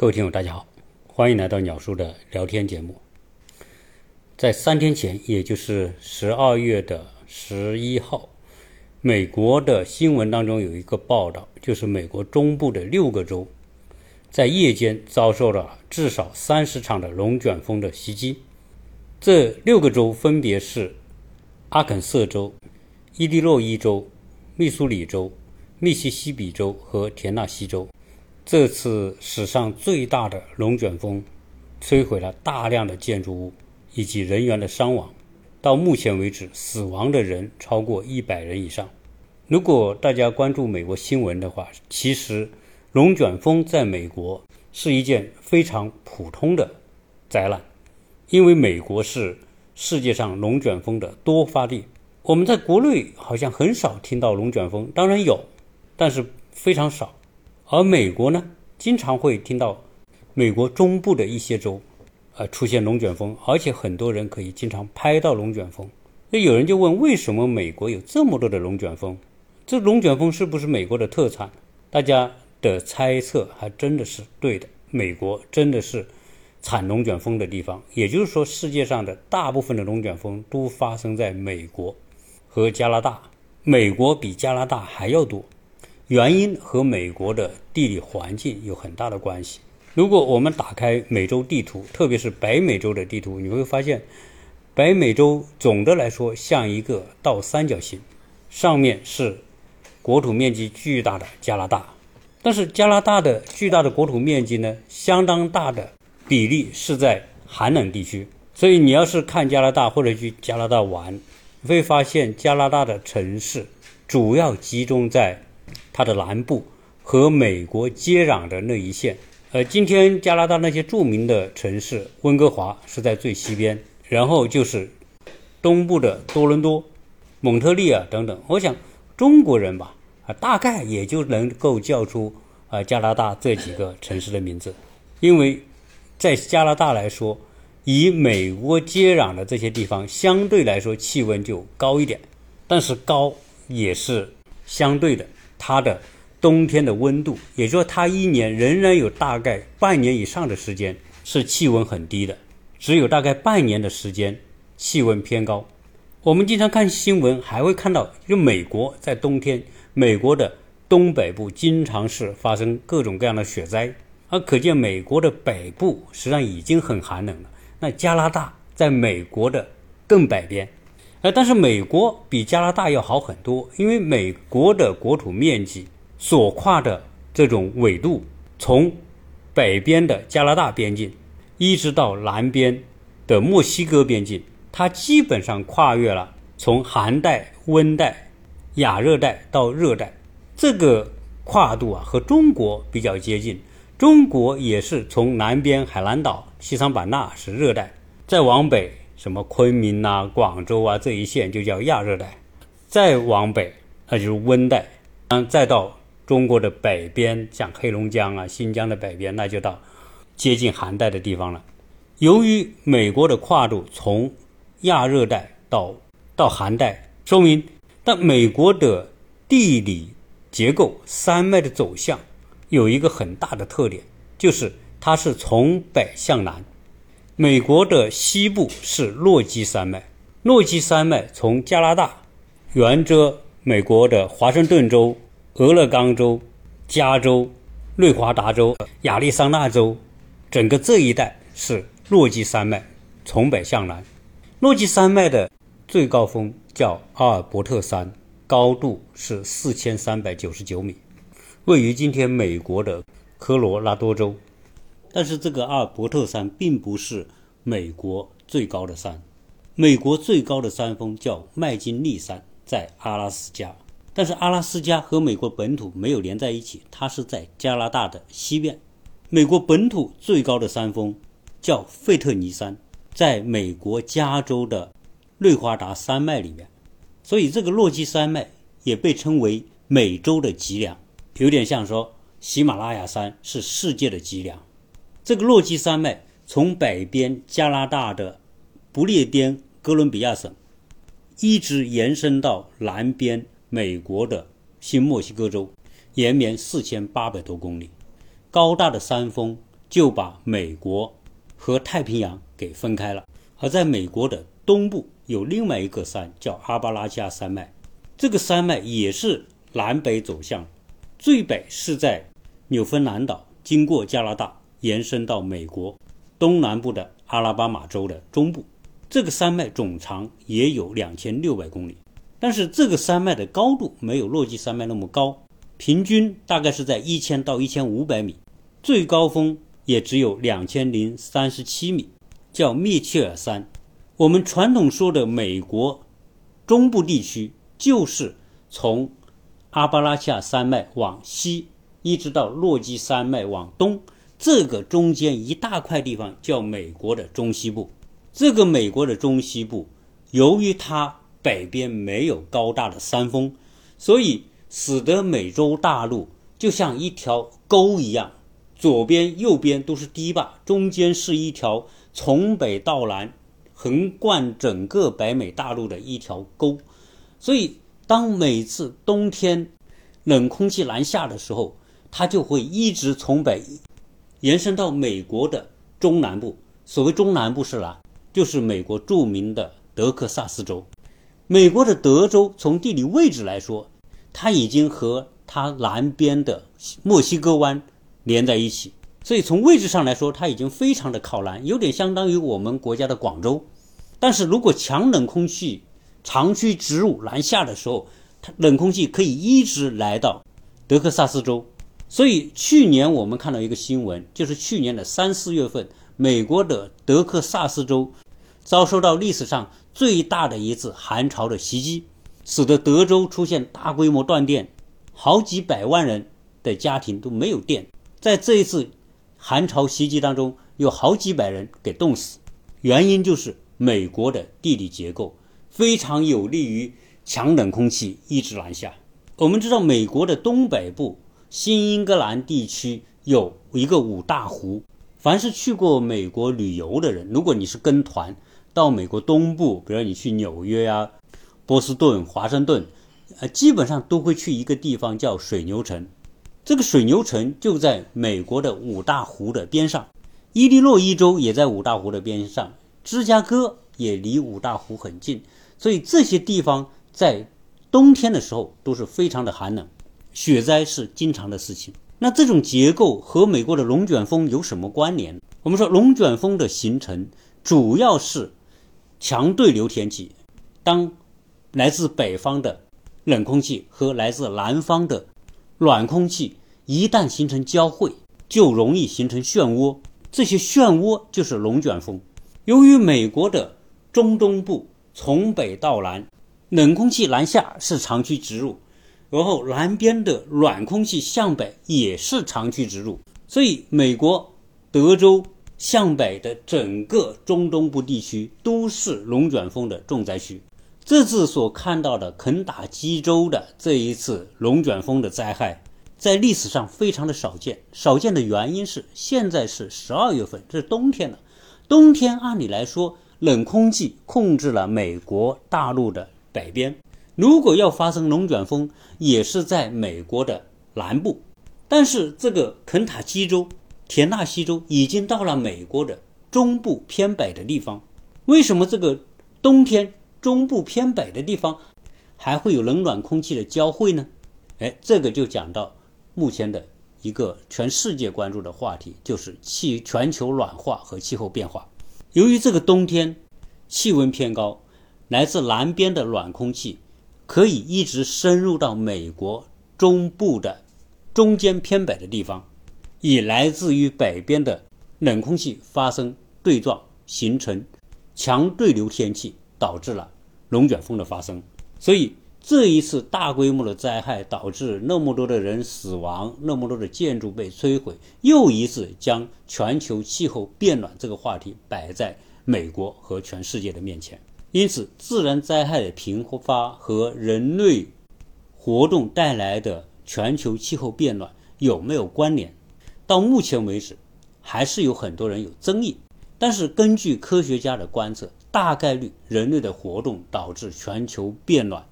各位听友，大家好，欢迎来到鸟叔的聊天节目。在三天前，也就是十二月的十一号，美国的新闻当中有一个报道，就是美国中部的六个州在夜间遭受了至少三十场的龙卷风的袭击。这六个州分别是阿肯色州、伊利诺伊州、密苏里州。密西西比州和田纳西州，这次史上最大的龙卷风，摧毁了大量的建筑物以及人员的伤亡。到目前为止，死亡的人超过一百人以上。如果大家关注美国新闻的话，其实龙卷风在美国是一件非常普通的灾难，因为美国是世界上龙卷风的多发地。我们在国内好像很少听到龙卷风，当然有。但是非常少，而美国呢，经常会听到美国中部的一些州，呃，出现龙卷风，而且很多人可以经常拍到龙卷风。那有人就问，为什么美国有这么多的龙卷风？这龙卷风是不是美国的特产？大家的猜测还真的是对的，美国真的是产龙卷风的地方。也就是说，世界上的大部分的龙卷风都发生在美国和加拿大，美国比加拿大还要多。原因和美国的地理环境有很大的关系。如果我们打开美洲地图，特别是北美洲的地图，你会发现，北美洲总的来说像一个倒三角形，上面是国土面积巨大的加拿大，但是加拿大的巨大的国土面积呢，相当大的比例是在寒冷地区。所以你要是看加拿大或者去加拿大玩，会发现加拿大的城市主要集中在。它的南部和美国接壤的那一线，呃，今天加拿大那些著名的城市，温哥华是在最西边，然后就是东部的多伦多、蒙特利尔等等。我想中国人吧，啊，大概也就能够叫出啊加拿大这几个城市的名字，因为在加拿大来说，以美国接壤的这些地方相对来说气温就高一点，但是高也是相对的。它的冬天的温度，也就是说，它一年仍然有大概半年以上的时间是气温很低的，只有大概半年的时间气温偏高。我们经常看新闻，还会看到，就美国在冬天，美国的东北部经常是发生各种各样的雪灾，而可见美国的北部实际上已经很寒冷了。那加拿大在美国的更北边。呃，但是美国比加拿大要好很多，因为美国的国土面积所跨的这种纬度，从北边的加拿大边境，一直到南边的墨西哥边境，它基本上跨越了从寒带、温带、亚热带到热带，这个跨度啊和中国比较接近。中国也是从南边海南岛、西双版纳是热带，再往北。什么昆明啊、广州啊这一线就叫亚热带，再往北那就是温带，嗯，再到中国的北边，像黑龙江啊、新疆的北边，那就到接近寒带的地方了。由于美国的跨度从亚热带到到寒带，说明但美国的地理结构、山脉的走向有一个很大的特点，就是它是从北向南。美国的西部是落基山脉，落基山脉从加拿大沿着美国的华盛顿州、俄勒冈州、加州、内华达州、亚利桑那州，整个这一带是落基山脉，从北向南。落基山脉的最高峰叫阿尔伯特山，高度是四千三百九十九米，位于今天美国的科罗拉多州。但是这个阿尔伯特山并不是美国最高的山，美国最高的山峰叫麦金利山，在阿拉斯加。但是阿拉斯加和美国本土没有连在一起，它是在加拿大的西边。美国本土最高的山峰叫费特尼山，在美国加州的内华达山脉里面。所以这个落基山脉也被称为美洲的脊梁，有点像说喜马拉雅山是世界的脊梁。这个落基山脉从北边加拿大的不列颠哥伦比亚省，一直延伸到南边美国的新墨西哥州，延绵四千八百多公里。高大的山峰就把美国和太平洋给分开了。而在美国的东部有另外一个山叫阿巴拉加山脉，这个山脉也是南北走向，最北是在纽芬兰岛，经过加拿大，延伸到美国东南部的阿拉巴马州的中部。这个山脉总长也有两千六百公里，但是这个山脉的高度没有落基山脉那么高，平均大概是在一千到一千五百米，最高峰也只有两千零三十七米，叫密切尔山。我们传统说的美国中部地区，就是从阿巴拉恰山脉往西，一直到落基山脉往东，这个中间一大块地方叫美国的中西部。这个美国的中西部，由于它北边没有高大的山峰，所以使得美洲大陆就像一条沟一样，左边、右边都是堤坝，中间是一条从北到南横贯整个北美大陆的一条沟。所以，当每次冬天冷空气南下的时候，它就会一直从北延伸到美国的中南部。所谓中南部是哪？就是美国著名的德克萨斯州，美国的德州从地理位置来说，它已经和它南边的墨西哥湾连在一起，所以从位置上来说，它已经非常的靠南，有点相当于我们国家的广州。但是如果强冷空气长驱直入南下的时候，它冷空气可以一直来到德克萨斯州。所以去年我们看到一个新闻，就是去年的三四月份。美国的德克萨斯州遭受到历史上最大的一次寒潮的袭击，使得德州出现大规模断电，好几百万人的家庭都没有电。在这一次寒潮袭击当中，有好几百人给冻死。原因就是美国的地理结构非常有利于强冷空气一直南下。我们知道，美国的东北部新英格兰地区有一个五大湖。凡是去过美国旅游的人，如果你是跟团到美国东部，比如你去纽约呀、波士顿、华盛顿，呃，基本上都会去一个地方叫水牛城。这个水牛城就在美国的五大湖的边上，伊利诺伊州也在五大湖的边上，芝加哥也离五大湖很近，所以这些地方在冬天的时候都是非常的寒冷，雪灾是经常的事情。那这种结构和美国的龙卷风有什么关联？我们说龙卷风的形成主要是强对流天气，当来自北方的冷空气和来自南方的暖空气一旦形成交汇，就容易形成漩涡，这些漩涡就是龙卷风。由于美国的中东部从北到南，冷空气南下是长驱直入。然后南边的暖空气向北也是长驱直入，所以美国德州向北的整个中东部地区都是龙卷风的重灾区。这次所看到的肯塔基州的这一次龙卷风的灾害，在历史上非常的少见。少见的原因是现在是十二月份，这是冬天了。冬天按理来说，冷空气控制了美国大陆的北边。如果要发生龙卷风，也是在美国的南部，但是这个肯塔基州、田纳西州已经到了美国的中部偏北的地方。为什么这个冬天中部偏北的地方还会有冷暖空气的交汇呢？哎，这个就讲到目前的一个全世界关注的话题，就是气全球暖化和气候变化。由于这个冬天气温偏高，来自南边的暖空气。可以一直深入到美国中部的中间偏北的地方，以来自于北边的冷空气发生对撞，形成强对流天气，导致了龙卷风的发生。所以这一次大规模的灾害导致那么多的人死亡，那么多的建筑被摧毁，又一次将全球气候变暖这个话题摆在美国和全世界的面前。因此，自然灾害的频发和人类活动带来的全球气候变暖有没有关联？到目前为止，还是有很多人有争议。但是，根据科学家的观测，大概率人类的活动导致全球变暖，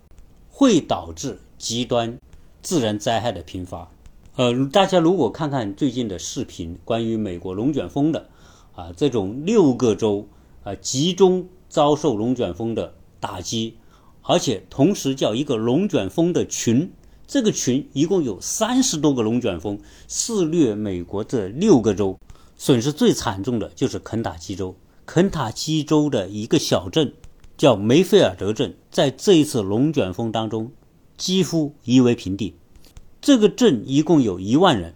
会导致极端自然灾害的频发。呃，大家如果看看最近的视频，关于美国龙卷风的，啊，这种六个州啊集中遭受龙卷风的打击，而且同时叫一个龙卷风的群，这个群一共有三十多个龙卷风肆虐美国这六个州，损失最惨重的就是肯塔基州。肯塔基州的一个小镇叫梅菲尔德镇，在这一次龙卷风当中几乎夷为平地。这个镇一共有一万人。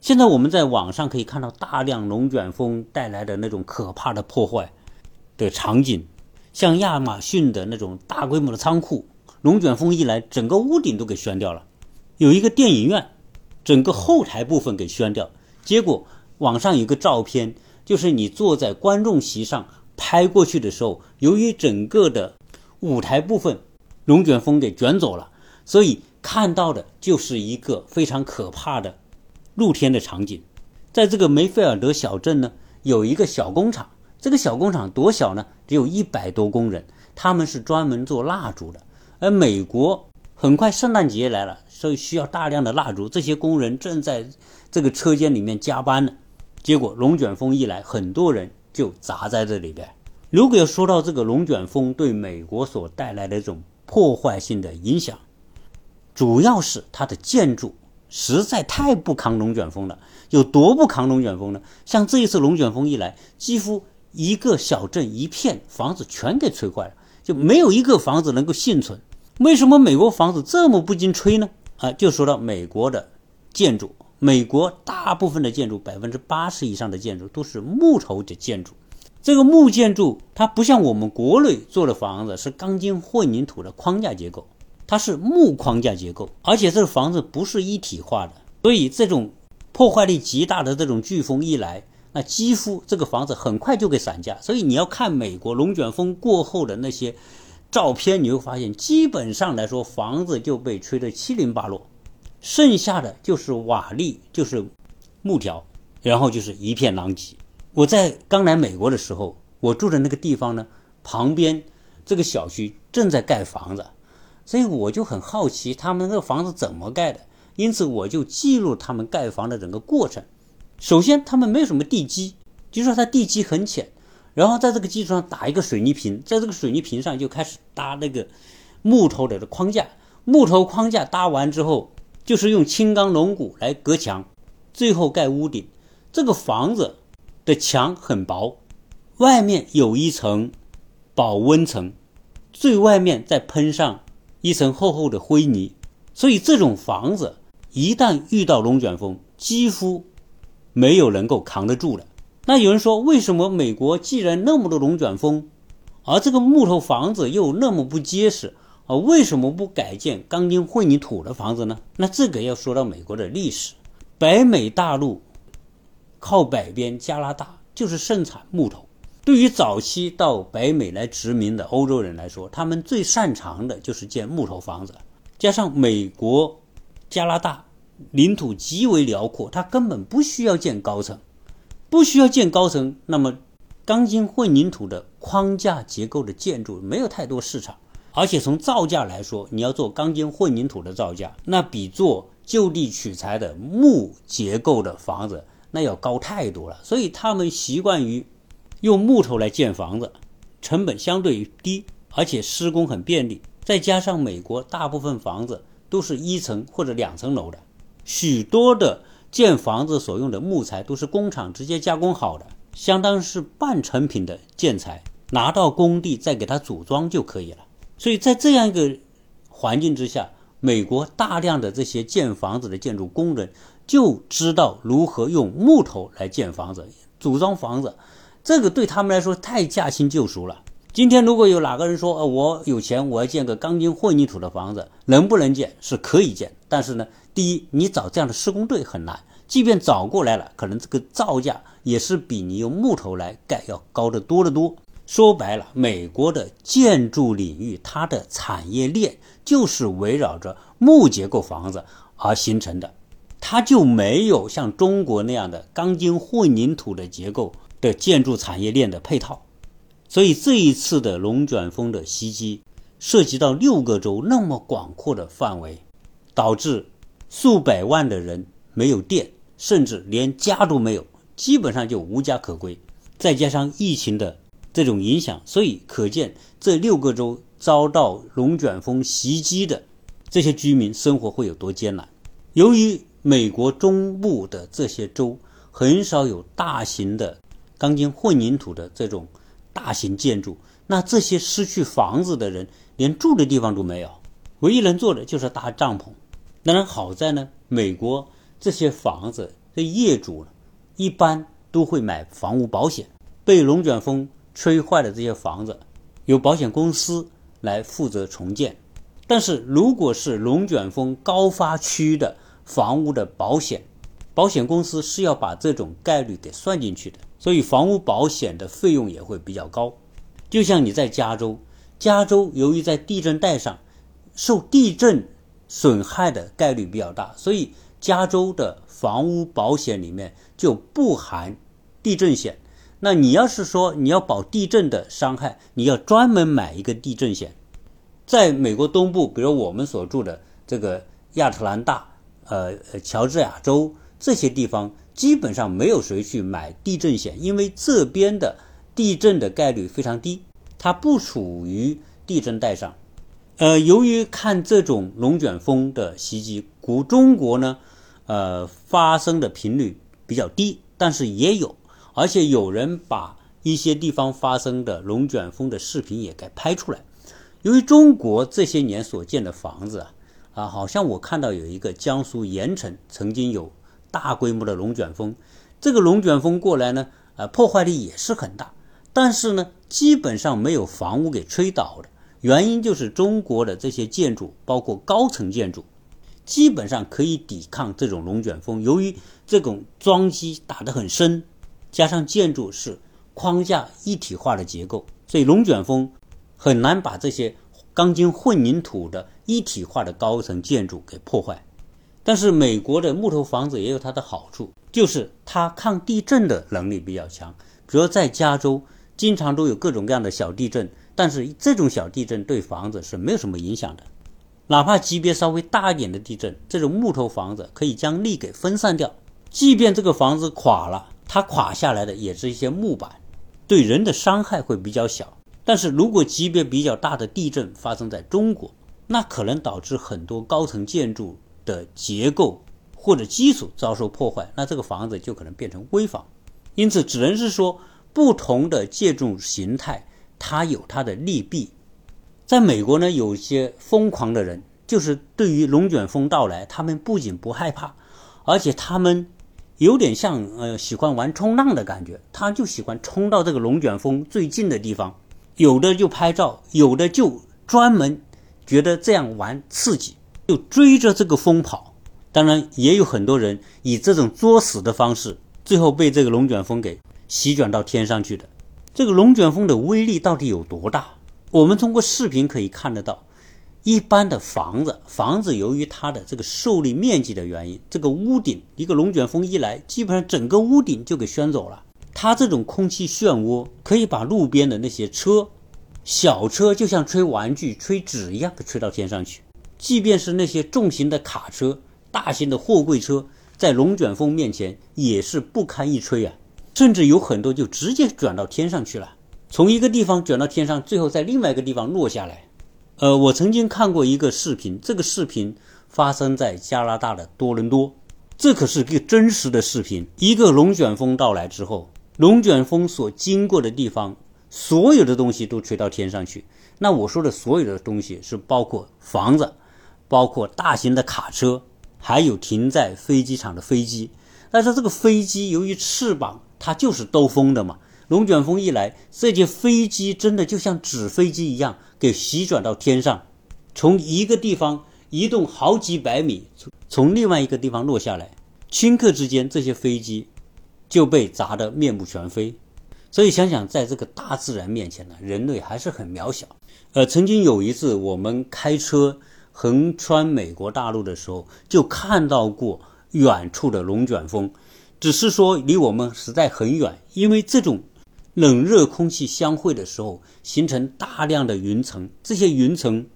现在我们在网上可以看到大量龙卷风带来的那种可怕的破坏的场景，像亚马逊的那种大规模的仓库，龙卷风一来，整个屋顶都给掀掉了。有一个电影院，整个后台部分给掀掉。结果网上有个照片，就是你坐在观众席上拍过去的时候，由于整个的舞台部分龙卷风给卷走了，所以。看到的就是一个非常可怕的露天的场景，在这个梅菲尔德小镇呢，有一个小工厂。这个小工厂多小呢？只有一百多工人，他们是专门做蜡烛的。而美国很快圣诞节来了，所以需要大量的蜡烛。这些工人正在这个车间里面加班呢，结果龙卷风一来，很多人就砸在这里边。如果要说到这个龙卷风对美国所带来的这种破坏性的影响，主要是它的建筑实在太不抗龙卷风了，有多不抗龙卷风呢？像这一次龙卷风一来，几乎一个小镇一片房子全给吹坏了，就没有一个房子能够幸存。为什么美国房子这么不经吹呢？啊，就说到美国的建筑，美国大部分的建筑，百分之八十以上的建筑都是木头的建筑。这个木建筑它不像我们国内做的房子是钢筋混凝土的框架结构。它是木框架结构，而且这个房子不是一体化的，所以这种破坏力极大的这种飓风一来，那几乎这个房子很快就给散架。所以你要看美国龙卷风过后的那些照片，你会发现，基本上来说房子就被吹得七零八落，剩下的就是瓦砾，就是木条，然后就是一片狼藉。我在刚来美国的时候，我住的那个地方呢，旁边这个小区正在盖房子。所以我就很好奇他们那个房子怎么盖的，因此我就记录他们盖房的整个过程。首先，他们没有什么地基，就说它地基很浅，然后在这个基础上打一个水泥瓶，在这个水泥瓶上就开始搭那个木头的框架。木头框架搭完之后，就是用轻钢龙骨来隔墙，最后盖屋顶。这个房子的墙很薄，外面有一层保温层，最外面再喷上。一层厚厚的灰泥，所以这种房子一旦遇到龙卷风，几乎没有能够扛得住的。那有人说，为什么美国既然那么多龙卷风，而这个木头房子又那么不结实啊？为什么不改建钢筋混凝土的房子呢？那这个要说到美国的历史。北美大陆靠北边加拿大就是盛产木头。对于早期到北美来殖民的欧洲人来说，他们最擅长的就是建木头房子。加上美国、加拿大领土极为辽阔，它根本不需要建高层，不需要建高层。那么，钢筋混凝土的框架结构的建筑没有太多市场，而且从造价来说，你要做钢筋混凝土的造价，那比做就地取材的木结构的房子那要高太多了。所以他们习惯于。用木头来建房子，成本相对低，而且施工很便利。再加上美国大部分房子都是一层或者两层楼的，许多的建房子所用的木材都是工厂直接加工好的，相当是半成品的建材，拿到工地再给它组装就可以了。所以在这样一个环境之下，美国大量的这些建房子的建筑工人就知道如何用木头来建房子、组装房子。这个对他们来说太驾轻就熟了。今天如果有哪个人说，呃，我有钱，我要建个钢筋混凝土的房子，能不能建？是可以建，但是呢，第一，你找这样的施工队很难，即便找过来了，可能这个造价也是比你用木头来盖要高得多得多。说白了，美国的建筑领域，它的产业链就是围绕着木结构房子而形成的，它就没有像中国那样的钢筋混凝土的结构。的建筑产业链的配套，所以这一次的龙卷风的袭击涉及到六个州那么广阔的范围，导致数百万的人没有电，甚至连家都没有，基本上就无家可归。再加上疫情的这种影响，所以可见这六个州遭到龙卷风袭击的这些居民生活会有多艰难。由于美国中部的这些州很少有大型的钢筋混凝土的这种大型建筑，那这些失去房子的人连住的地方都没有，唯一能做的就是搭帐篷。当然，好在呢，美国这些房子的业主一般都会买房屋保险，被龙卷风吹坏的这些房子，由保险公司来负责重建。但是，如果是龙卷风高发区的，房屋的保险，保险公司是要把这种概率给算进去的，所以房屋保险的费用也会比较高。就像你在加州，加州由于在地震带上受地震损害的概率比较大，所以加州的房屋保险里面就不含地震险。那你要是说你要保地震的伤害，你要专门买一个地震险。在美国东部，比如我们所住的这个亚特兰大。呃，乔治亚州这些地方基本上没有谁去买地震险，因为这边的地震的概率非常低，它不属于地震带上。呃，由于看这种龙卷风的袭击，古中国呢，呃，发生的频率比较低，但是也有，而且有人把一些地方发生的龙卷风的视频也给拍出来。由于中国这些年所建的房子啊。啊，好像我看到有一个江苏盐城曾经有大规模的龙卷风，这个龙卷风过来呢，啊，破坏力也是很大，但是呢，基本上没有房屋给吹倒的。原因就是中国的这些建筑，包括高层建筑，基本上可以抵抗这种龙卷风。由于这种桩基打得很深，加上建筑是框架一体化的结构，所以龙卷风很难把这些。钢筋混凝土的一体化的高层建筑给破坏，但是美国的木头房子也有它的好处，就是它抗地震的能力比较强。主要在加州，经常都有各种各样的小地震，但是这种小地震对房子是没有什么影响的。哪怕级别稍微大一点的地震，这种木头房子可以将力给分散掉。即便这个房子垮了，它垮下来的也是一些木板，对人的伤害会比较小。但是如果级别比较大的地震发生在中国，那可能导致很多高层建筑的结构或者基础遭受破坏，那这个房子就可能变成危房。因此，只能是说不同的建筑形态它有它的利弊。在美国呢，有些疯狂的人，就是对于龙卷风到来，他们不仅不害怕，而且他们有点像呃喜欢玩冲浪的感觉，他就喜欢冲到这个龙卷风最近的地方。有的就拍照，有的就专门觉得这样玩刺激，就追着这个风跑。当然，也有很多人以这种作死的方式，最后被这个龙卷风给席卷到天上去的。这个龙卷风的威力到底有多大？我们通过视频可以看得到。一般的房子，房子由于它的这个受力面积的原因，这个屋顶一个龙卷风一来，基本上整个屋顶就给掀走了。它这种空气漩涡可以把路边的那些车、小车，就像吹玩具、吹纸一样，给吹到天上去。即便是那些重型的卡车、大型的货柜车，在龙卷风面前也是不堪一吹啊！甚至有很多就直接转到天上去了，从一个地方转到天上，最后在另外一个地方落下来。呃，我曾经看过一个视频，这个视频发生在加拿大的多伦多，这可是个真实的视频。一个龙卷风到来之后。龙卷风所经过的地方，所有的东西都吹到天上去。那我说的所有的东西是包括房子，包括大型的卡车，还有停在飞机场的飞机。但是这个飞机由于翅膀它就是兜风的嘛，龙卷风一来，这些飞机真的就像纸飞机一样，给席卷到天上，从一个地方移动好几百米，从从另外一个地方落下来，顷刻之间这些飞机。就被砸得面目全非，所以想想，在这个大自然面前呢，人类还是很渺小。呃，曾经有一次，我们开车横穿美国大陆的时候，就看到过远处的龙卷风，只是说离我们实在很远，因为这种冷热空气相会的时候，形成大量的云层，这些云层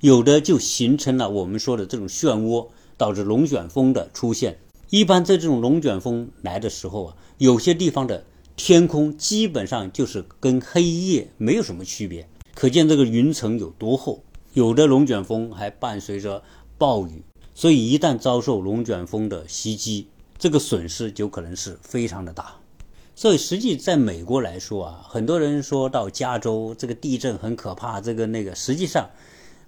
有的就形成了我们说的这种漩涡，导致龙卷风的出现。一般在这种龙卷风来的时候啊，有些地方的天空基本上就是跟黑夜没有什么区别，可见这个云层有多厚。有的龙卷风还伴随着暴雨，所以一旦遭受龙卷风的袭击，这个损失就可能是非常的大。所以实际在美国来说啊，很多人说到加州这个地震很可怕，这个那个，实际上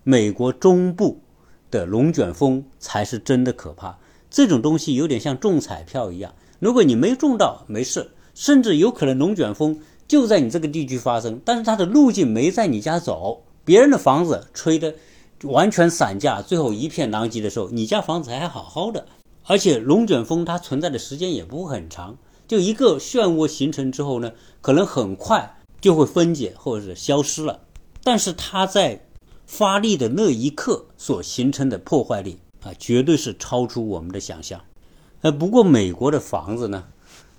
美国中部的龙卷风才是真的可怕。这种东西有点像中彩票一样，如果你没中到，没事，甚至有可能龙卷风就在你这个地区发生，但是它的路径没在你家走，别人的房子吹的完全散架，最后一片狼藉的时候，你家房子还好好的。而且龙卷风它存在的时间也不会很长，就一个漩涡形成之后呢，可能很快就会分解或者是消失了，但是它在发力的那一刻所形成的破坏力。啊，绝对是超出我们的想象。呃，不过美国的房子呢，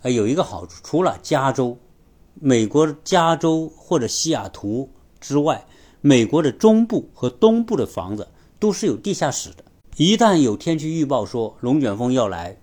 呃，有一个好处，除了加州、美国加州或者西雅图之外，美国的中部和东部的房子都是有地下室的。一旦有天气预报说龙卷风要来，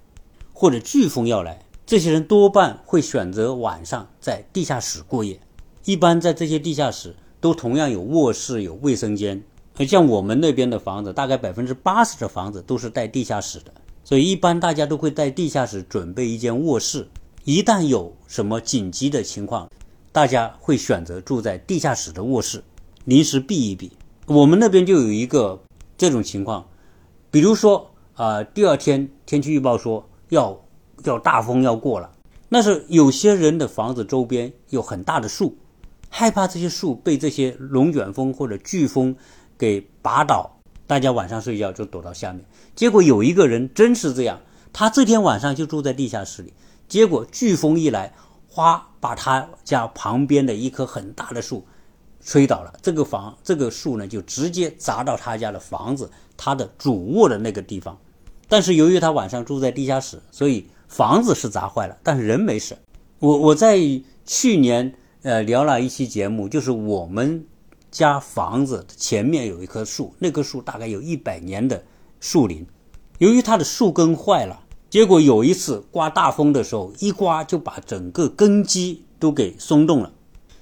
或者飓风要来，这些人多半会选择晚上在地下室过夜。一般在这些地下室都同样有卧室、有卫生间。而像我们那边的房子，大概百分之八十的房子都是带地下室的，所以一般大家都会在地下室准备一间卧室。一旦有什么紧急的情况，大家会选择住在地下室的卧室，临时避一避。我们那边就有一个这种情况，比如说啊，第二天天气预报说要要大风要过了，那是有些人的房子周边有很大的树，害怕这些树被这些龙卷风或者飓风。给拔倒，大家晚上睡觉就躲到下面。结果有一个人真是这样，他这天晚上就住在地下室里。结果飓风一来，哗，把他家旁边的一棵很大的树吹倒了。这个房，这个树呢，就直接砸到他家的房子，他的主卧的那个地方。但是由于他晚上住在地下室，所以房子是砸坏了，但是人没事。我我在去年呃聊了一期节目，就是我们。家房子前面有一棵树，那棵树大概有一百年的树龄。由于它的树根坏了，结果有一次刮大风的时候，一刮就把整个根基都给松动了。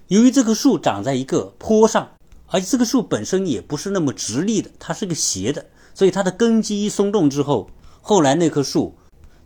由于这棵树长在一个坡上，而且这个树本身也不是那么直立的，它是个斜的，所以它的根基一松动之后，后来那棵树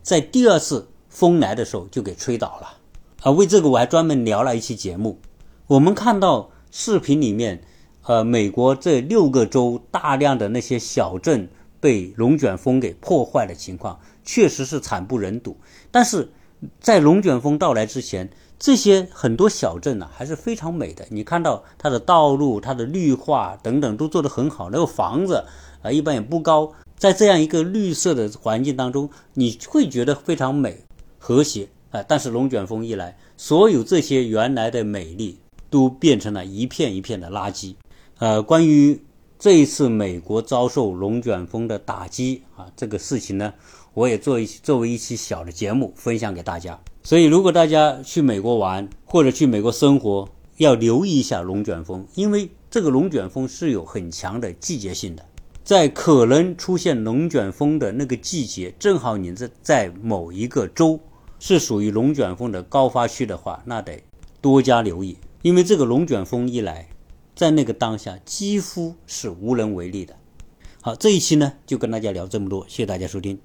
在第二次风来的时候就给吹倒了。啊，为这个我还专门聊了一期节目。我们看到视频里面。呃，美国这六个州大量的那些小镇被龙卷风给破坏的情况，确实是惨不忍睹。但是在龙卷风到来之前，这些很多小镇呢还是非常美的。你看到它的道路、它的绿化等等都做得很好，那个房子啊一般也不高，在这样一个绿色的环境当中，你会觉得非常美、和谐啊。但是龙卷风一来，所有这些原来的美丽都变成了一片一片的垃圾。呃，关于这一次美国遭受龙卷风的打击啊，这个事情呢，我也做一作为一期小的节目分享给大家。所以，如果大家去美国玩或者去美国生活，要留意一下龙卷风，因为这个龙卷风是有很强的季节性的，在可能出现龙卷风的那个季节，正好你在在某一个州是属于龙卷风的高发区的话，那得多加留意，因为这个龙卷风一来。在那个当下，几乎是无能为力的。好，这一期呢就跟大家聊这么多，谢谢大家收听。